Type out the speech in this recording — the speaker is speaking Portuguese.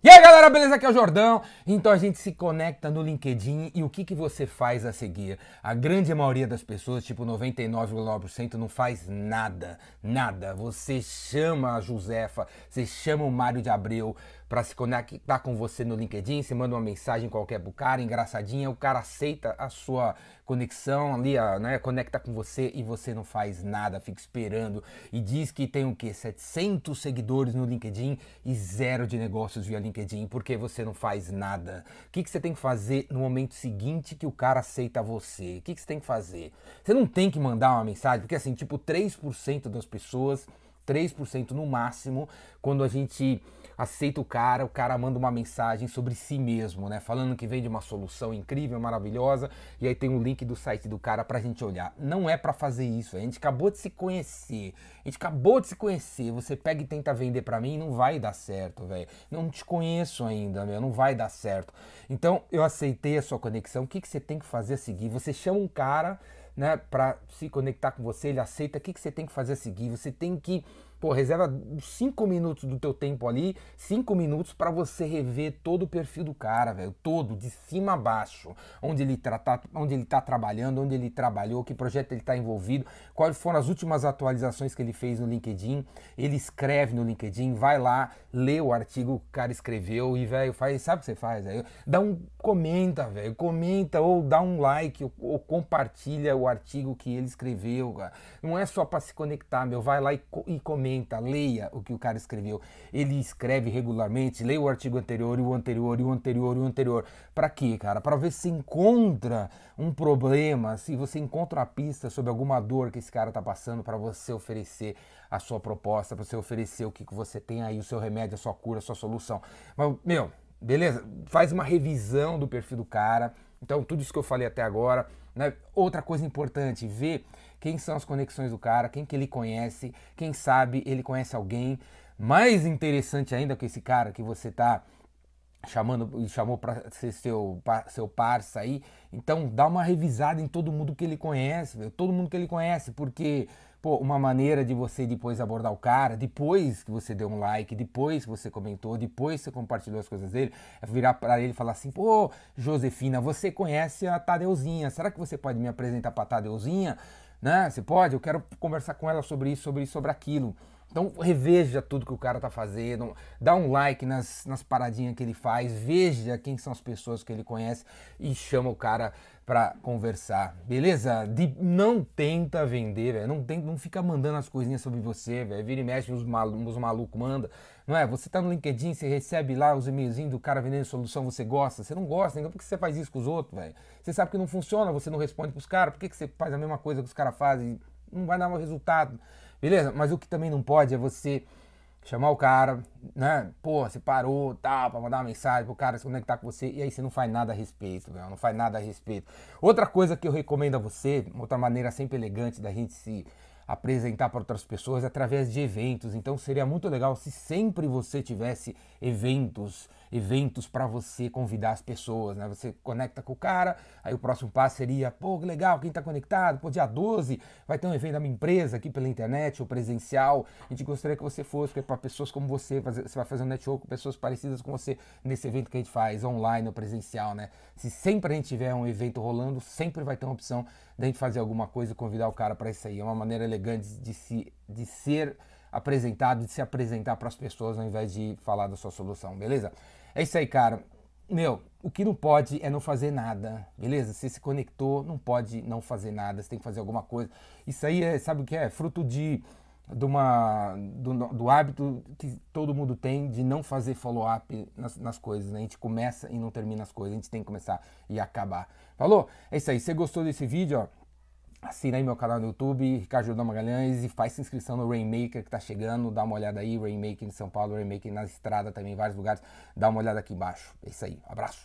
E aí galera, beleza? Aqui é o Jordão. Então a gente se conecta no LinkedIn e o que, que você faz a seguir? A grande maioria das pessoas, tipo 99,9%, não faz nada, nada. Você chama a Josefa, você chama o Mário de Abreu para se conectar com você no LinkedIn, você manda uma mensagem qualquer pro cara, engraçadinha, o cara aceita a sua conexão ali, né, conecta com você e você não faz nada, fica esperando e diz que tem o quê? 700 seguidores no LinkedIn e zero de negócios via LinkedIn, porque você não faz nada. O que, que você tem que fazer no momento seguinte que o cara aceita você? O que, que você tem que fazer? Você não tem que mandar uma mensagem, porque assim, tipo, 3% das pessoas 3% no máximo, quando a gente aceita o cara, o cara manda uma mensagem sobre si mesmo, né? Falando que vem de uma solução incrível, maravilhosa, e aí tem um link do site do cara pra gente olhar. Não é para fazer isso, a gente acabou de se conhecer. A gente acabou de se conhecer. Você pega e tenta vender para mim, não vai dar certo, velho. Não te conheço ainda, meu, não vai dar certo. Então, eu aceitei a sua conexão. O que, que você tem que fazer a seguir? Você chama um cara né, para se conectar com você, ele aceita, o que, que você tem que fazer a seguir? Você tem que, pô, reserva cinco minutos do teu tempo ali, cinco minutos para você rever todo o perfil do cara, velho, todo, de cima a baixo, onde ele, tá, onde ele tá trabalhando, onde ele trabalhou, que projeto ele está envolvido, quais foram as últimas atualizações que ele fez no LinkedIn, ele escreve no LinkedIn, vai lá, lê o artigo que o cara escreveu e, velho, faz, sabe o que você faz? Véio? Dá um, comenta, velho, comenta ou dá um like ou, ou compartilha o artigo que ele escreveu. Cara. Não é só para se conectar, meu. Vai lá e, e, comenta, leia o que o cara escreveu. Ele escreve regularmente, leia o artigo anterior, e o anterior, e o anterior, e o anterior. Para quê, cara? Para ver se encontra um problema, se você encontra uma pista sobre alguma dor que esse cara tá passando para você oferecer a sua proposta, para você oferecer o que, que você tem aí, o seu remédio, a sua cura, a sua solução. Mas, meu, beleza? Faz uma revisão do perfil do cara. Então, tudo isso que eu falei até agora, né? Outra coisa importante, ver quem são as conexões do cara, quem que ele conhece, quem sabe ele conhece alguém. Mais interessante ainda que esse cara que você tá chamando chamou para ser seu seu parça aí, então dá uma revisada em todo mundo que ele conhece, todo mundo que ele conhece, porque pô, uma maneira de você depois abordar o cara, depois que você deu um like, depois que você comentou, depois que você compartilhou as coisas dele, é virar para ele e falar assim: pô, Josefina, você conhece a Tadeuzinha, será que você pode me apresentar para Tadeuzinha? Né? Você pode? Eu quero conversar com ela sobre isso, sobre isso, sobre aquilo. Então reveja tudo que o cara tá fazendo, dá um like nas, nas paradinhas que ele faz, veja quem são as pessoas que ele conhece e chama o cara para conversar, beleza? De, não tenta vender, velho, não, não fica mandando as coisinhas sobre você, velho, vira e mexe, os, malu, os malucos manda, não é? Você tá no LinkedIn, você recebe lá os e-mailzinhos do cara vendendo solução, você gosta, você não gosta, então por que você faz isso com os outros, velho? Você sabe que não funciona, você não responde pros caras, por que, que você faz a mesma coisa que os caras fazem? Não vai dar um resultado. Beleza? Mas o que também não pode é você chamar o cara, né? Pô, você parou, tá, pra mandar uma mensagem pro cara se conectar com você e aí você não faz nada a respeito, velho, não faz nada a respeito. Outra coisa que eu recomendo a você, outra maneira sempre elegante da gente se apresentar para outras pessoas através de eventos. Então seria muito legal se sempre você tivesse eventos, eventos para você convidar as pessoas, né? Você conecta com o cara, aí o próximo passo seria, pô, que legal, quem está conectado, pô, dia 12 vai ter um evento da minha empresa aqui pela internet ou presencial. A gente gostaria que você fosse, porque para pessoas como você, você vai fazer um network com pessoas parecidas com você nesse evento que a gente faz online ou presencial, né? Se sempre a gente tiver um evento rolando, sempre vai ter uma opção da gente fazer alguma coisa e convidar o cara para isso aí. É uma maneira elegante de, se, de ser apresentado, de se apresentar para as pessoas ao invés de falar da sua solução, beleza? É isso aí, cara. Meu, o que não pode é não fazer nada, beleza? Você se conectou, não pode não fazer nada, você tem que fazer alguma coisa. Isso aí é, sabe o que é? Fruto de, de uma, do, do hábito que todo mundo tem de não fazer follow-up nas, nas, coisas, né? A gente começa e não termina as coisas, a gente tem que começar e acabar. Falou? É isso aí. Se você gostou desse vídeo, ó, Assina aí meu canal no YouTube, Ricardo Jordão Magalhães, e faz inscrição no Rainmaker que tá chegando. Dá uma olhada aí, Rainmaker em São Paulo, Rainmaker na estrada também, em vários lugares. Dá uma olhada aqui embaixo. É isso aí, abraço.